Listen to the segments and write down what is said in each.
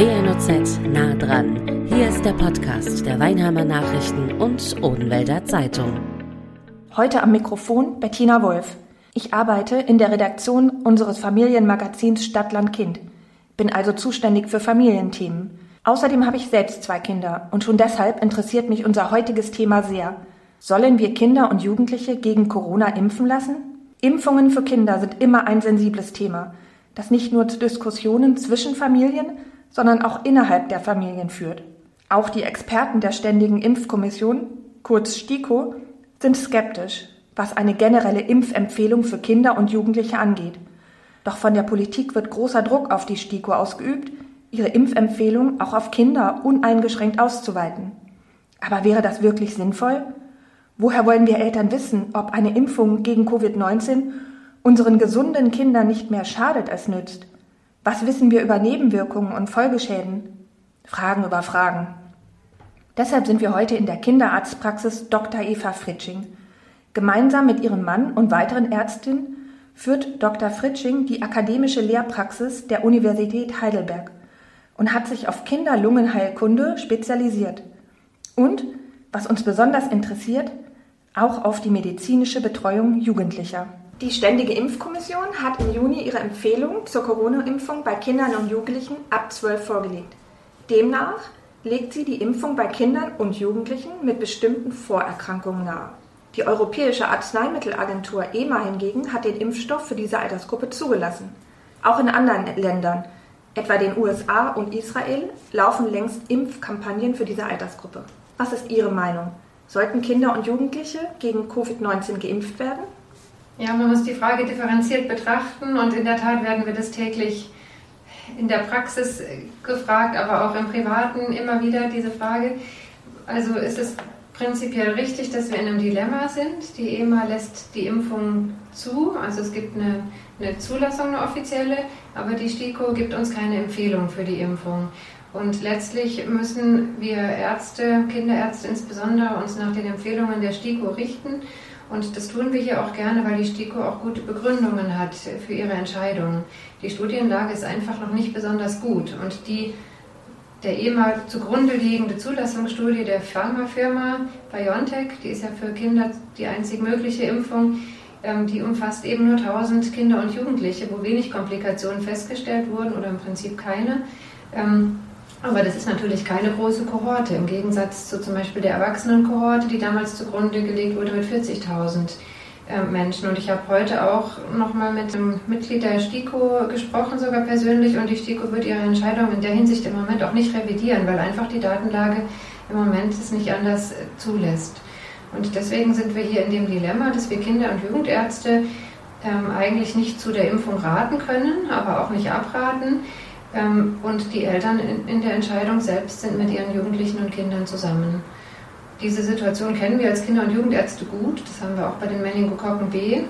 WNOZ nah dran. Hier ist der Podcast der Weinheimer Nachrichten und Odenwälder Zeitung. Heute am Mikrofon Bettina Wolf. Ich arbeite in der Redaktion unseres Familienmagazins Stadtland Kind, bin also zuständig für Familienthemen. Außerdem habe ich selbst zwei Kinder und schon deshalb interessiert mich unser heutiges Thema sehr. Sollen wir Kinder und Jugendliche gegen Corona impfen lassen? Impfungen für Kinder sind immer ein sensibles Thema, das nicht nur zu Diskussionen zwischen Familien, sondern auch innerhalb der Familien führt. Auch die Experten der Ständigen Impfkommission, kurz STIKO, sind skeptisch, was eine generelle Impfempfehlung für Kinder und Jugendliche angeht. Doch von der Politik wird großer Druck auf die STIKO ausgeübt, ihre Impfempfehlung auch auf Kinder uneingeschränkt auszuweiten. Aber wäre das wirklich sinnvoll? Woher wollen wir Eltern wissen, ob eine Impfung gegen Covid-19 unseren gesunden Kindern nicht mehr schadet als nützt? Was wissen wir über Nebenwirkungen und Folgeschäden? Fragen über Fragen. Deshalb sind wir heute in der Kinderarztpraxis Dr. Eva Fritsching. Gemeinsam mit ihrem Mann und weiteren Ärztinnen führt Dr. Fritsching die akademische Lehrpraxis der Universität Heidelberg und hat sich auf Kinderlungenheilkunde spezialisiert. Und, was uns besonders interessiert, auch auf die medizinische Betreuung Jugendlicher. Die Ständige Impfkommission hat im Juni ihre Empfehlung zur Corona-Impfung bei Kindern und Jugendlichen ab 12 vorgelegt. Demnach legt sie die Impfung bei Kindern und Jugendlichen mit bestimmten Vorerkrankungen nahe. Die Europäische Arzneimittelagentur EMA hingegen hat den Impfstoff für diese Altersgruppe zugelassen. Auch in anderen Ländern, etwa den USA und Israel, laufen längst Impfkampagnen für diese Altersgruppe. Was ist Ihre Meinung? Sollten Kinder und Jugendliche gegen Covid-19 geimpft werden? Ja, man muss die Frage differenziert betrachten und in der Tat werden wir das täglich in der Praxis gefragt, aber auch im Privaten immer wieder diese Frage. Also ist es prinzipiell richtig, dass wir in einem Dilemma sind. Die EMA lässt die Impfung zu, also es gibt eine, eine Zulassung, eine offizielle, aber die STIKO gibt uns keine Empfehlung für die Impfung. Und letztlich müssen wir Ärzte, Kinderärzte insbesondere, uns nach den Empfehlungen der STIKO richten. Und das tun wir hier auch gerne, weil die STIKO auch gute Begründungen hat für ihre Entscheidungen. Die Studienlage ist einfach noch nicht besonders gut. Und die der ehemals zugrunde liegende Zulassungsstudie der Pharmafirma BioNTech, die ist ja für Kinder die einzig mögliche Impfung, ähm, die umfasst eben nur 1000 Kinder und Jugendliche, wo wenig Komplikationen festgestellt wurden oder im Prinzip keine. Aber das ist natürlich keine große Kohorte, im Gegensatz zu zum Beispiel der Erwachsenenkohorte, die damals zugrunde gelegt wurde mit 40.000 äh, Menschen. Und ich habe heute auch nochmal mit einem Mitglied der STIKO gesprochen, sogar persönlich. Und die STIKO wird ihre Entscheidung in der Hinsicht im Moment auch nicht revidieren, weil einfach die Datenlage im Moment es nicht anders äh, zulässt. Und deswegen sind wir hier in dem Dilemma, dass wir Kinder- und Jugendärzte ähm, eigentlich nicht zu der Impfung raten können, aber auch nicht abraten ähm, und die Eltern in, der Entscheidung selbst sind mit ihren Jugendlichen und Kindern zusammen. Diese Situation kennen wir als Kinder- und Jugendärzte gut. Das haben wir auch bei den Meningokokken B.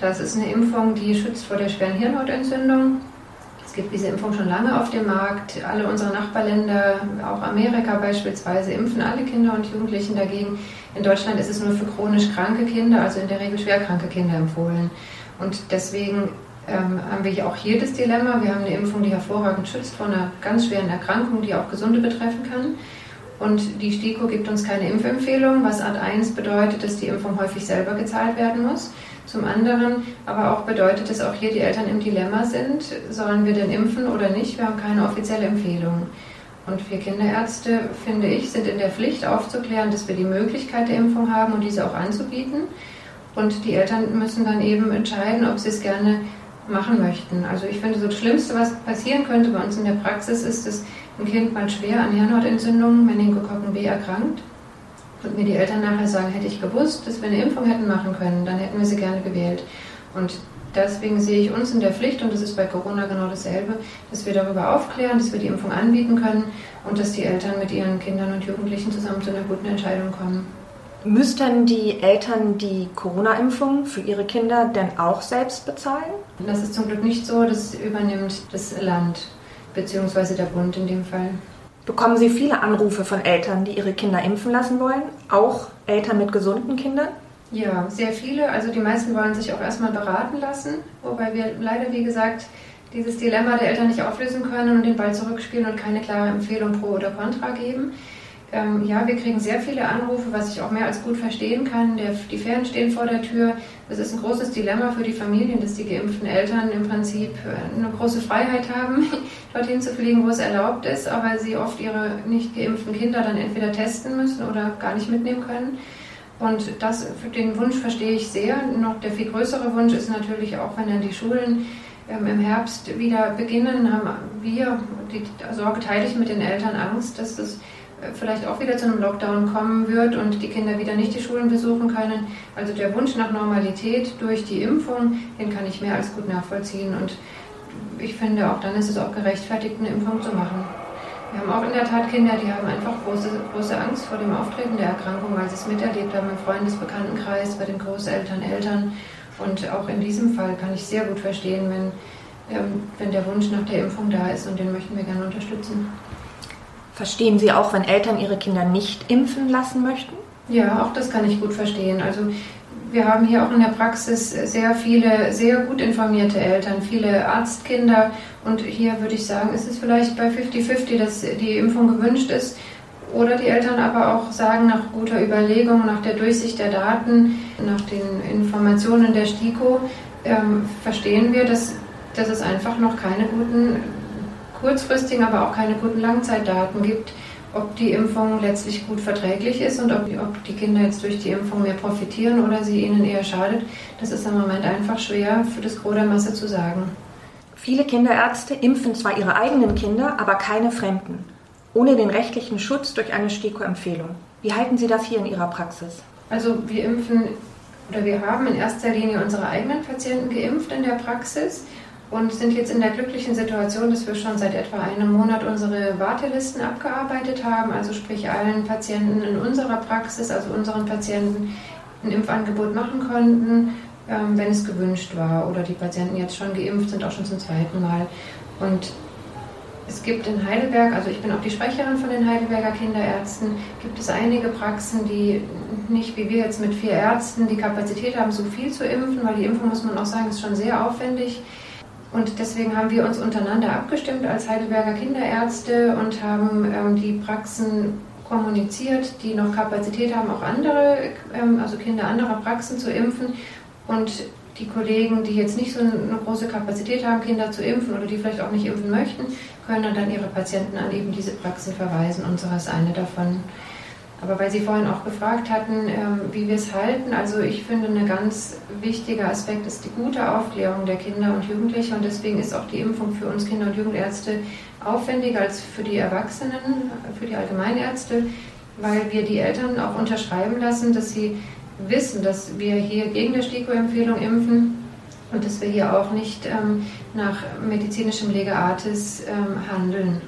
Das ist eine Impfung, die schützt vor der schweren Hirnhautentzündung. Es gibt diese Impfung schon lange auf dem Markt. Alle unsere Nachbarländer, auch Amerika beispielsweise, impfen alle Kinder und Jugendlichen dagegen. In Deutschland ist es nur für chronisch kranke Kinder, also in der Regel schwerkranke Kinder empfohlen. Und deswegen ähm, haben wir auch hier das Dilemma. Wir haben eine Impfung, die hervorragend schützt vor einer ganz schweren Erkrankung, die auch Gesunde betreffen kann. Und die STIKO gibt uns keine Impfempfehlung, was Art 1 bedeutet, dass die Impfung häufig selber gezahlt werden muss. Zum anderen aber auch bedeutet, dass auch hier die Eltern im Dilemma sind, sollen wir denn impfen oder nicht? Wir haben keine offizielle Empfehlung. Und wir Kinderärzte, finde ich, sind in der Pflicht aufzuklären, dass wir die Möglichkeit der Impfung haben und diese auch anzubieten. Und die Eltern müssen dann eben entscheiden, ob sie es gerne machen möchten. Also ich finde, so das Schlimmste, was passieren könnte bei uns in der Praxis, ist, dass ein Kind mal schwer an Hirnhautentzündungen, Meningokokken B erkrankt und mir die Eltern nachher sagen, hätte ich gewusst, dass wir eine Impfung hätten machen können, dann hätten wir sie gerne gewählt. Und deswegen sehe ich uns in der Pflicht, und das ist bei Corona genau dasselbe, dass wir darüber aufklären, dass wir die Impfung anbieten können und dass die Eltern mit ihren Kindern und Jugendlichen zusammen zu einer guten Entscheidung kommen. Müssten die Eltern die Corona-Impfung für ihre Kinder denn auch selbst bezahlen? Das ist zum Glück nicht so, das übernimmt das Land beziehungsweise der Bund in dem Fall. Bekommen Sie viele Anrufe von Eltern, die ihre Kinder impfen lassen wollen? Auch Eltern mit gesunden Kindern? Ja, sehr viele. Also die meisten wollen sich auch erstmal beraten lassen, wobei wir leider, wie gesagt, dieses Dilemma der Eltern nicht auflösen können und den Ball zurückspielen und keine klare Empfehlung pro oder contra geben. Ähm, ja, wir kriegen sehr viele Anrufe, was ich auch mehr als gut verstehen kann. Der, die Ferien stehen vor der Tür. Das ist ein großes Dilemma für die Familien, dass die geimpften Eltern im Prinzip äh, eine große Freiheit haben, dorthin zu fliegen, wo es erlaubt ist, aber sie oft ihre nicht geimpften Kinder dann entweder testen müssen oder gar nicht mitnehmen können. Und das, den Wunsch verstehe ich sehr. Noch der viel größere Wunsch ist natürlich auch, wenn dann die Schulen ähm, im Herbst wieder beginnen, haben wir, die Sorge teile ich mit den Eltern, Angst, dass das vielleicht auch wieder zu einem Lockdown kommen wird und die Kinder wieder nicht die Schulen besuchen können. Also der Wunsch nach Normalität durch die Impfung, den kann ich mehr als gut nachvollziehen. Und ich finde, auch dann ist es auch gerechtfertigt, eine Impfung zu machen. Wir haben auch in der Tat Kinder, die haben einfach große, große Angst vor dem Auftreten der Erkrankung, weil sie es miterlebt haben im Freundesbekanntenkreis, bei den Großeltern, Eltern. Und auch in diesem Fall kann ich sehr gut verstehen, wenn, ähm, wenn der Wunsch nach der Impfung da ist und den möchten wir gerne unterstützen. Verstehen Sie auch, wenn Eltern ihre Kinder nicht impfen lassen möchten? Ja, auch das kann ich gut verstehen. Also wir haben hier auch in der Praxis sehr viele, sehr gut informierte Eltern, viele Arztkinder. Und hier würde ich sagen, ist es vielleicht bei 50-50, dass die Impfung gewünscht ist. Oder die Eltern aber auch sagen, nach guter Überlegung, nach der Durchsicht der Daten, nach den Informationen der STIKO, ähm, verstehen wir, dass, dass es einfach noch keine guten kurzfristigen, aber auch keine guten Langzeitdaten gibt, ob die Impfung letztlich gut verträglich ist und ob, ob die Kinder jetzt durch die Impfung mehr profitieren oder sie ihnen eher schadet, das ist im Moment einfach schwer für das Gros der Masse zu sagen. Viele Kinderärzte impfen zwar ihre eigenen Kinder, aber keine Fremden, ohne den rechtlichen Schutz durch eine STIKO-Empfehlung. Wie halten Sie das hier in Ihrer Praxis? Also wir impfen oder wir haben in erster Linie unsere eigenen Patienten geimpft in der Praxis und sind jetzt in der glücklichen Situation, dass wir schon seit etwa einem Monat unsere Wartelisten abgearbeitet haben, also sprich allen Patienten in unserer Praxis, also unseren Patienten, ein Impfangebot machen konnten, ähm, wenn es gewünscht war oder die Patienten jetzt schon geimpft sind, auch schon zum zweiten Mal. Und es gibt in Heidelberg, also ich bin auch die Sprecherin von den Heidelberger Kinderärzten, gibt es einige Praxen, die nicht wie wir jetzt mit vier Ärzten die Kapazität haben, so viel zu impfen, weil die Impfung, muss man auch sagen, ist schon sehr aufwendig. Und deswegen haben wir uns untereinander abgestimmt als Heidelberger Kinderärzte und haben ähm, die Praxen kommuniziert, die noch Kapazität haben, auch andere, ähm, also Kinder anderer Praxen zu impfen. Und die Kollegen, die jetzt nicht so eine große Kapazität haben, Kinder zu impfen oder die vielleicht auch nicht impfen möchten, können dann ihre Patienten an eben diese Praxen verweisen. Unsere ist eine davon. Aber weil Sie vorhin auch gefragt hatten, ähm, wie wir es halten, also ich finde, ein ganz wichtiger Aspekt ist die gute Aufklärung der Kinder und Jugendlichen und deswegen ist auch die Impfung für uns Kinder- und Jugendärzte aufwendiger als für die Erwachsenen, für die Allgemeinärzte, weil wir die Eltern auch unterschreiben lassen, dass sie wissen, dass wir hier gegen die STIKO-Empfehlung impfen und dass wir hier auch nicht ähm, nach medizinischem Lega Artis ähm, handeln.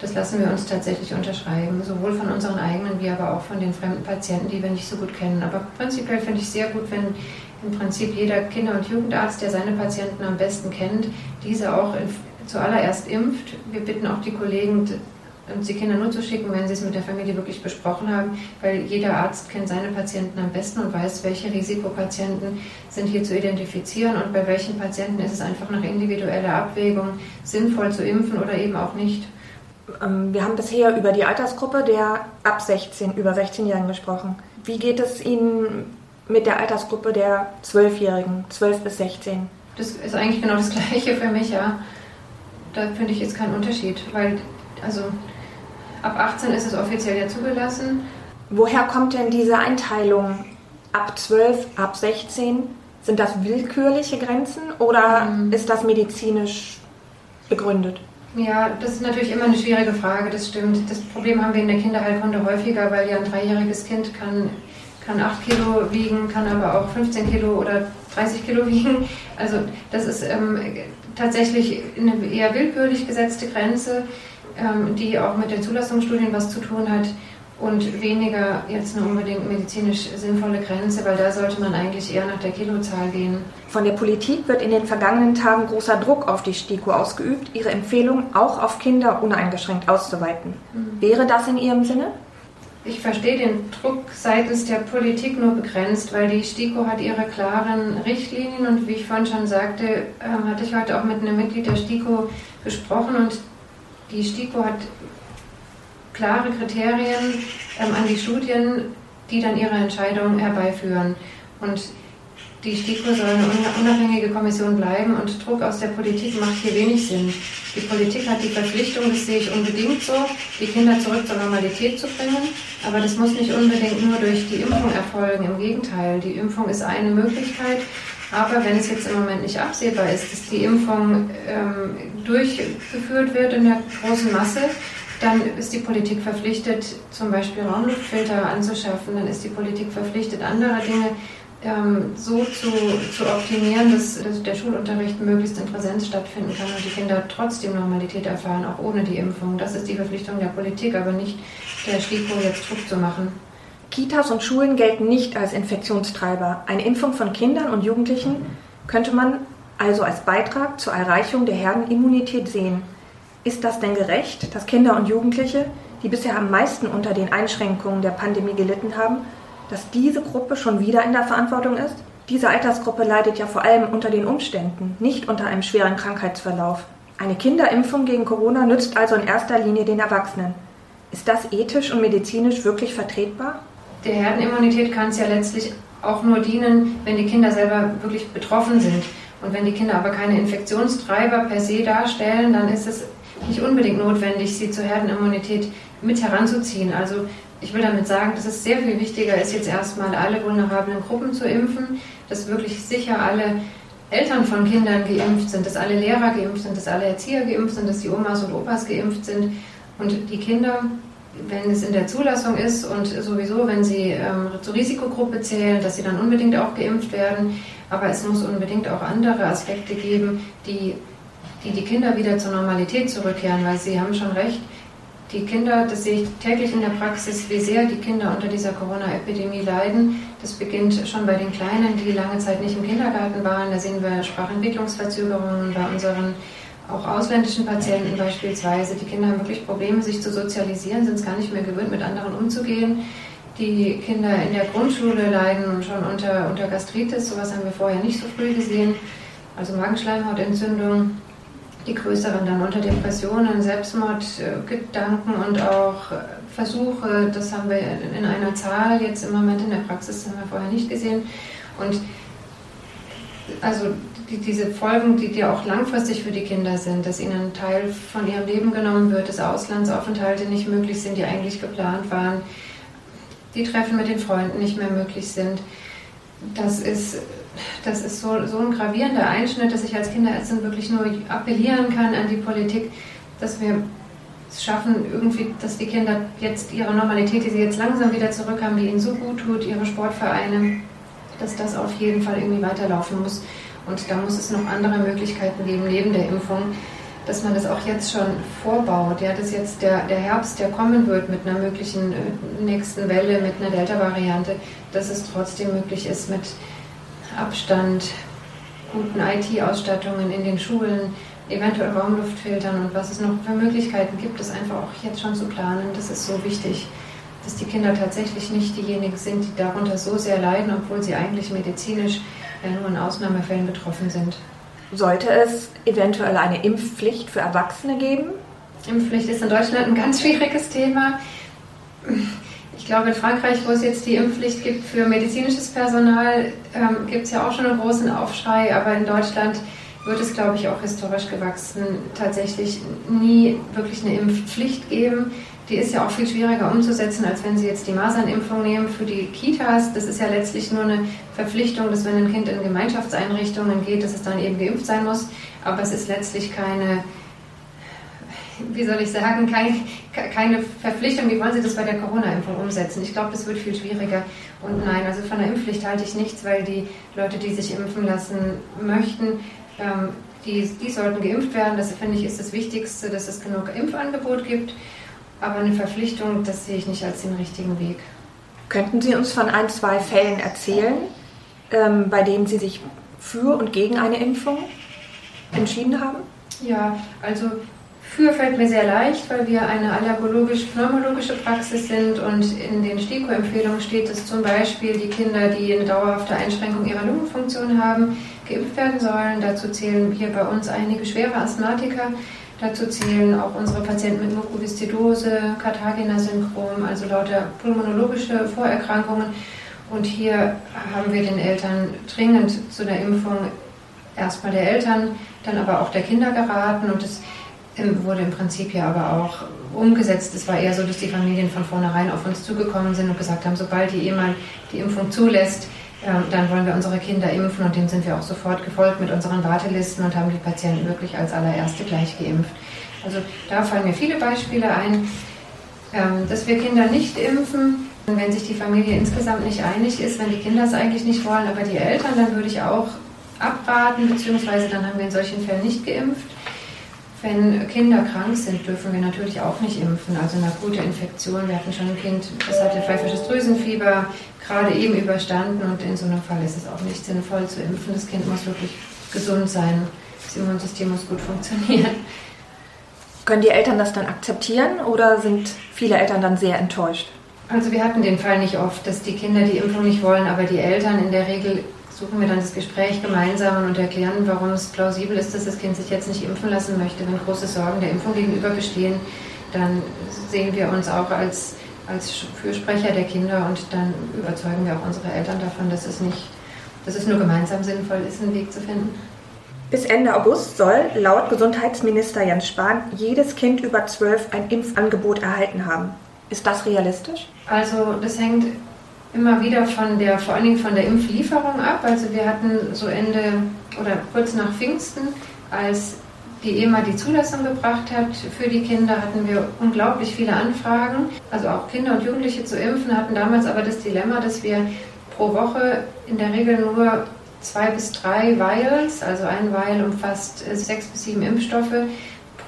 Das lassen wir uns tatsächlich unterschreiben, sowohl von unseren eigenen wie aber auch von den fremden Patienten, die wir nicht so gut kennen. Aber prinzipiell finde ich sehr gut, wenn im Prinzip jeder Kinder- und Jugendarzt, der seine Patienten am besten kennt, diese auch zuallererst impft. Wir bitten auch die Kollegen, uns die Kinder nur zu schicken, wenn sie es mit der Familie wirklich besprochen haben, weil jeder Arzt kennt seine Patienten am besten und weiß, welche Risikopatienten sind hier zu identifizieren und bei welchen Patienten ist es einfach nach individueller Abwägung sinnvoll zu impfen oder eben auch nicht. Ähm, wir haben bisher über die Altersgruppe der ab 16, über 16-Jährigen gesprochen. Wie geht es Ihnen mit der Altersgruppe der 12-Jährigen, 12 bis 16? Das ist eigentlich genau das Gleiche für mich, ja. Da finde ich jetzt keinen Unterschied, weil, also ab 18 ist es offiziell ja zugelassen. Woher kommt denn diese Einteilung ab 12, ab 16? Sind das willkürliche Grenzen oder mhm. ist das medizinisch begründet? Ja, das ist natürlich immer eine schwierige Frage, das stimmt. Das Problem haben wir in der Kinderheilkunde häufiger, weil ja ein dreijähriges Kind kann, kann 8 Kilo wiegen, kann aber auch 15 Kilo oder 30 Kilo wiegen. Also das ist ähm, tatsächlich eine eher willkürlich gesetzte Grenze, ähm, die auch mit den Zulassungsstudien was zu tun hat und weniger jetzt eine unbedingt medizinisch sinnvolle Grenze, weil da sollte man eigentlich eher nach der Kilozahl gehen. Von der Politik wird in den vergangenen Tagen großer Druck auf die STIKO ausgeübt, ihre Empfehlung auch auf Kinder uneingeschränkt auszuweiten. Mhm. Wäre das in Ihrem Sinne? ich verstehe den Druck seitens der Politik nur begrenzt, weil die STIKO hat ihre klaren Richtlinien und wie ich vorhin schon sagte, ähm, hatte ich heute auch mit einem Mitglied der STIKO gesprochen und die STIKO hat klare Kriterien ähm, an die Studien, die dann ihre Entscheidung herbeiführen. Und die STIKO soll eine unabhängige Kommission bleiben und Druck aus der Politik macht hier wenig Sinn. Die Politik hat die Verpflichtung, das sehe ich unbedingt so, die Kinder zurück zur Normalität zu bringen, aber das muss nicht unbedingt nur durch die Impfung erfolgen. Im Gegenteil, die Impfung ist eine Möglichkeit, aber wenn es jetzt im Moment nicht absehbar ist, dass die Impfung ähm, durchgeführt wird in der großen Masse, dann ist die Politik verpflichtet, zum Beispiel Raumluftfilter anzuschaffen, dann ist die Politik verpflichtet, andere Dinge ähm, so zu, zu optimieren, dass, dass, der Schulunterricht möglichst in Präsenz stattfinden kann und die Kinder trotzdem Normalität erfahren, auch ohne die Impfung. Das ist die Verpflichtung der Politik, aber nicht der STIKO jetzt Druck zu machen. Kitas und Schulen gelten nicht als Infektionstreiber. Eine Impfung von Kindern und Jugendlichen könnte man also als Beitrag zur Erreichung der Herdenimmunität sehen. Ist das denn gerecht, dass Kinder und Jugendliche, die bisher am meisten unter den Einschränkungen der Pandemie gelitten haben, dass diese Gruppe schon wieder in der Verantwortung ist? Diese Altersgruppe leidet ja vor allem unter den Umständen, nicht unter einem schweren Krankheitsverlauf. Eine Kinderimpfung gegen Corona nützt also in erster Linie den Erwachsenen. Ist das ethisch und medizinisch wirklich vertretbar? Der Herdenimmunität kann es ja letztlich auch nur dienen, wenn die Kinder selber wirklich betroffen sind. Und wenn die Kinder aber keine Infektionstreiber per se darstellen, dann ist es nicht unbedingt notwendig, sie zur Herdenimmunität mit heranzuziehen. Also ich will damit sagen, dass es sehr viel wichtiger ist, jetzt erstmal alle vulnerablen Gruppen zu impfen, dass wirklich sicher alle Eltern von Kindern geimpft sind, dass alle Lehrer geimpft sind, dass alle Erzieher geimpft sind, dass die Omas und Opas geimpft sind und die Kinder, wenn es in der Zulassung ist und sowieso, wenn sie ähm, zur Risikogruppe zählen, dass sie dann unbedingt auch geimpft werden. Aber es muss unbedingt auch andere Aspekte geben, die die, die Kinder wieder zur Normalität zurückkehren, weil Sie haben schon recht, die Kinder, das sehe ich täglich in der Praxis, wie sehr die Kinder unter dieser Corona-Epidemie leiden. Das beginnt schon bei den Kleinen, die lange Zeit nicht im Kindergarten waren. Da sehen wir Sprachentwicklungsverzögerungen bei unseren auch ausländischen Patienten beispielsweise. Die Kinder haben wirklich Probleme, sich zu sozialisieren, sind es gar nicht mehr gewöhnt, mit anderen umzugehen. Die Kinder in der Grundschule leiden schon unter, unter Gastritis, sowas haben wir vorher nicht so früh gesehen, also Magenschleimhautentzündung die größeren dann unter Depressionen, Selbstmordgedanken und auch Versuche, das haben wir in einer Zahl jetzt im Moment in der Praxis, haben wir vorher nicht gesehen. Und also die, diese Folgen, die, die auch langfristig für die Kinder sind, dass ihnen ein Teil von ihrem Leben genommen wird, dass Auslandsaufenthalte nicht möglich sind, die eigentlich geplant waren, die Treffen mit den Freunden nicht mehr möglich sind. Das ist das ist so, so ein gravierender Einschnitt, dass ich als Kinderärztin wirklich nur appellieren kann an die Politik, dass wir es schaffen, irgendwie, dass die Kinder jetzt ihre Normalität, die sie jetzt langsam wieder zurückhaben, die ihnen so gut tut, ihre Sportvereine, dass das auf jeden Fall irgendwie weiterlaufen muss. Und da muss es noch andere Möglichkeiten geben, neben der Impfung, dass man das auch jetzt schon vorbaut. Ja, dass jetzt der, der Herbst, der kommen wird mit einer möglichen äh, nächsten Welle, mit einer Delta-Variante, dass es trotzdem möglich ist, mit Abstand, guten IT-Ausstattungen in den Schulen, eventuell Raumluftfiltern und was es noch für Möglichkeiten gibt, das einfach auch jetzt schon zu planen. Das ist so wichtig, dass die Kinder tatsächlich nicht diejenigen sind, die darunter so sehr leiden, obwohl sie eigentlich medizinisch ja nur in Ausnahmefällen betroffen sind. Sollte es eventuell eine Impfpflicht für Erwachsene geben? Impfpflicht ist in Deutschland ein ganz schwieriges Thema. Ich glaube, in Frankreich, wo es jetzt die Impfpflicht gibt für medizinisches Personal, ähm, gibt es ja auch schon einen großen Aufschrei, aber in Deutschland wird es, glaube ich, auch historisch gewachsen, tatsächlich nie wirklich eine Impfpflicht geben. Die ist ja auch viel schwieriger umzusetzen, als wenn Sie jetzt die Masernimpfung nehmen für die Kitas. Das ist ja letztlich nur eine Verpflichtung, dass wenn ein Kind in Gemeinschaftseinrichtungen geht, dass es dann eben geimpft sein muss. Aber es ist letztlich keine wie soll ich sagen, kein, keine Verpflichtung. Wie wollen Sie das bei der Corona-Impfung umsetzen? Ich glaube, das wird viel schwieriger. Und nein, also von der Impfpflicht halte ich nichts, weil die Leute, die sich impfen lassen möchten, ähm, die, die sollten geimpft werden. Das finde ich ist das Wichtigste, dass es genug Impfangebot gibt. Aber eine Verpflichtung, das sehe ich nicht als den richtigen Weg. Könnten Sie uns von ein, zwei Fällen erzählen, ähm, bei denen Sie sich für und gegen eine Impfung entschieden haben? Ja, also für fällt mir sehr leicht, weil wir eine allergologisch-pneumologische Praxis sind und in den STIKO-Empfehlungen steht, dass zum Beispiel die Kinder, die eine dauerhafte Einschränkung ihrer Lungenfunktion haben, geimpft werden sollen. Dazu zählen hier bei uns einige schwere Asthmatiker. Dazu zählen auch unsere Patienten mit Mukoviszidose, Cartagena-Syndrom, also lauter pulmonologische Vorerkrankungen. Und hier haben wir den Eltern dringend zu der Impfung erstmal der Eltern, dann aber auch der Kinder geraten. Und es wurde im Prinzip ja aber auch umgesetzt. Es war eher so, dass die Familien von vornherein auf uns zugekommen sind und gesagt haben, sobald die jemand die Impfung zulässt, ähm, dann wollen wir unsere Kinder impfen und dem sind wir auch sofort gefolgt mit unseren Wartelisten und haben die Patienten wirklich als allererste gleich geimpft. Also da fallen mir viele Beispiele ein, ähm, dass wir Kinder nicht impfen, wenn sich die Familie insgesamt nicht einig ist, wenn die Kinder es eigentlich nicht wollen, aber die Eltern, dann würde ich auch abraten, beziehungsweise dann haben wir in solchen Fällen nicht geimpft. Wenn Kinder krank sind, dürfen wir natürlich auch nicht impfen. Also eine akute Infektion. Wir hatten schon ein Kind, das hatte pfeifisches Drüsenfieber, gerade eben überstanden und in so einem Fall ist es auch nicht sinnvoll zu impfen. Das Kind muss wirklich gesund sein. Das Immunsystem muss gut funktionieren. Können die Eltern das dann akzeptieren oder sind viele Eltern dann sehr enttäuscht? Also wir hatten den Fall nicht oft, dass die Kinder die Impfung nicht wollen, aber die Eltern in der Regel suchen wir dann das Gespräch gemeinsam und erklären, warum es plausibel ist, dass das Kind sich jetzt nicht impfen lassen möchte. Wenn große Sorgen der Impfung gegenüber bestehen, dann sehen wir uns auch als, als Fürsprecher der Kinder und dann überzeugen wir auch unsere Eltern davon, dass es nicht, dass es nur gemeinsam sinnvoll ist, einen Weg zu finden. Bis Ende August soll laut Gesundheitsminister Jens Spahn jedes Kind über zwölf ein Impfangebot erhalten haben. Ist das realistisch? Also das hängt immer wieder von der, vor allen Dingen von der Impflieferung ab. Also wir hatten so Ende oder kurz nach Pfingsten, als die EMA die Zulassung gebracht hat für die Kinder, hatten wir unglaublich viele Anfragen. Also auch Kinder und Jugendliche zu impfen, hatten damals aber das Dilemma, dass wir pro Woche in der Regel nur zwei bis drei Vials, also ein Vial umfasst sechs bis sieben Impfstoffe,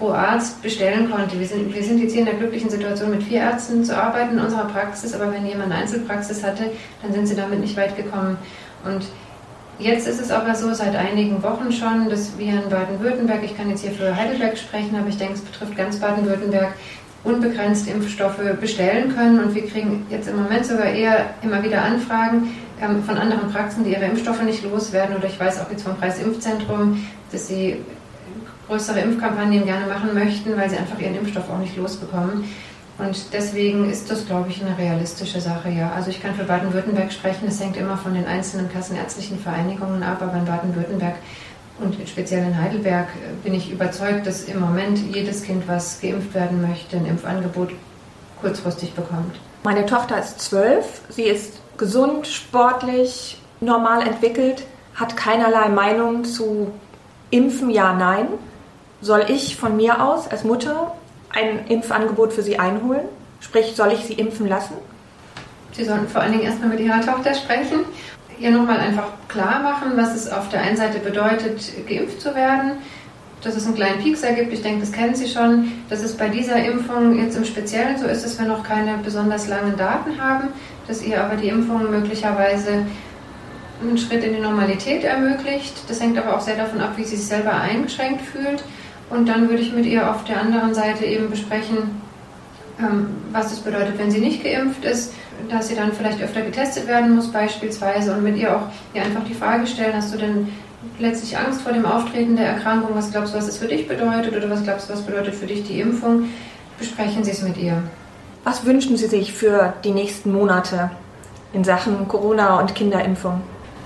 pro Arzt bestellen konnte. Wir sind, wir sind jetzt hier in der glücklichen Situation, mit vier Ärzten zu arbeiten in unserer Praxis, aber wenn jemand eine Einzelpraxis hatte, dann sind sie damit nicht weit gekommen. Und jetzt ist es aber so, seit einigen Wochen schon, dass wir in Baden-Württemberg, ich kann jetzt hier für Heidelberg sprechen, aber ich denke, es betrifft ganz Baden-Württemberg, unbegrenzt Impfstoffe bestellen können. Und wir kriegen jetzt im Moment sogar eher immer wieder Anfragen ähm, von anderen Praxen, die ihre Impfstoffe nicht loswerden. Oder ich weiß auch jetzt vom Kreisimpfzentrum, dass sie größere Impfkampagnen gerne machen möchten, weil sie einfach ihren Impfstoff auch nicht losbekommen. Und deswegen ist das, glaube ich, eine realistische Sache, ja. Also ich kann für Baden-Württemberg sprechen, es hängt immer von den einzelnen kassenärztlichen Vereinigungen ab, aber in Baden-Württemberg und speziell in Heidelberg äh, bin ich überzeugt, dass im Moment jedes Kind, was geimpft werden möchte, ein Impfangebot kurzfristig bekommt. Meine Tochter ist zwölf, sie ist gesund, sportlich, normal entwickelt, hat keinerlei Meinung zu Impfen, ja, nein. Soll ich von mir aus als Mutter ein Impfangebot für sie einholen? Sprich, soll ich sie impfen lassen? Sie sollten vor allen Dingen erstmal mit Ihrer Tochter sprechen, ihr nochmal einfach klar machen, was es auf der einen Seite bedeutet, geimpft zu werden, dass es einen kleinen Piekser gibt. Ich denke, das kennen Sie schon. Dass es bei dieser Impfung jetzt im Speziellen so ist, dass wir noch keine besonders langen Daten haben, dass ihr aber die Impfung möglicherweise einen Schritt in die Normalität ermöglicht. Das hängt aber auch sehr davon ab, wie sie sich selber eingeschränkt fühlt. Und dann würde ich mit ihr auf der anderen Seite eben besprechen, ähm, was das bedeutet, wenn sie nicht geimpft ist, dass sie dann vielleicht öfter getestet werden muss beispielsweise und mit ihr auch ihr einfach die Frage stellen, hast du denn letztlich Angst vor dem Auftreten der Erkrankung, was glaubst du, was es für dich bedeutet oder was glaubst du, was bedeutet für dich die Impfung? Besprechen Sie es mit ihr. Was wünschen Sie sich für die nächsten Monate in Sachen Corona und Kinderimpfung?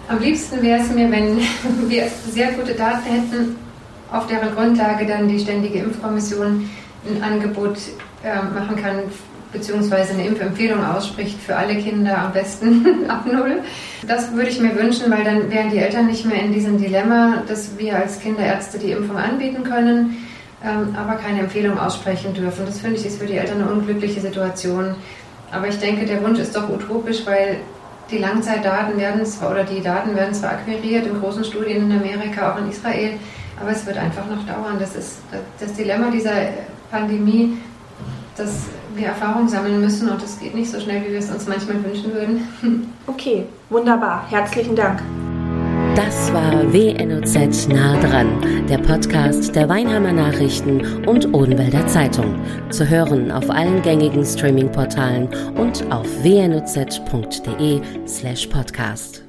Am liebsten wäre es mir, wenn wir sehr gute Daten hätten, auf deren Grundlage dann die Ständige Impfkommission ein Angebot äh, machen kann, beziehungsweise eine Impfempfehlung ausspricht für alle Kinder am besten ab Null. Das würde ich mir wünschen, weil dann wären die Eltern nicht mehr in diesem Dilemma, dass wir als Kinderärzte die Impfung anbieten können, ähm, aber keine Empfehlung aussprechen dürfen. Das finde ich ist für die Eltern eine unglückliche Situation. Aber ich denke, der Wunsch ist doch utopisch, weil die Langzeitdaten werden zwar oder die Daten werden zwar akquiriert in großen Studien in Amerika, auch in Israel, aber es wird einfach noch dauern. Das ist das Dilemma dieser Pandemie, dass wir Erfahrungen sammeln müssen und es geht nicht so schnell, wie wir es uns manchmal wünschen würden. Okay, wunderbar. Herzlichen Dank. Das war WNOZ nah dran, der Podcast der Weinheimer Nachrichten und Odenwälder Zeitung. Zu hören auf allen gängigen Streaming-Portalen und auf wnoz.de slash podcast.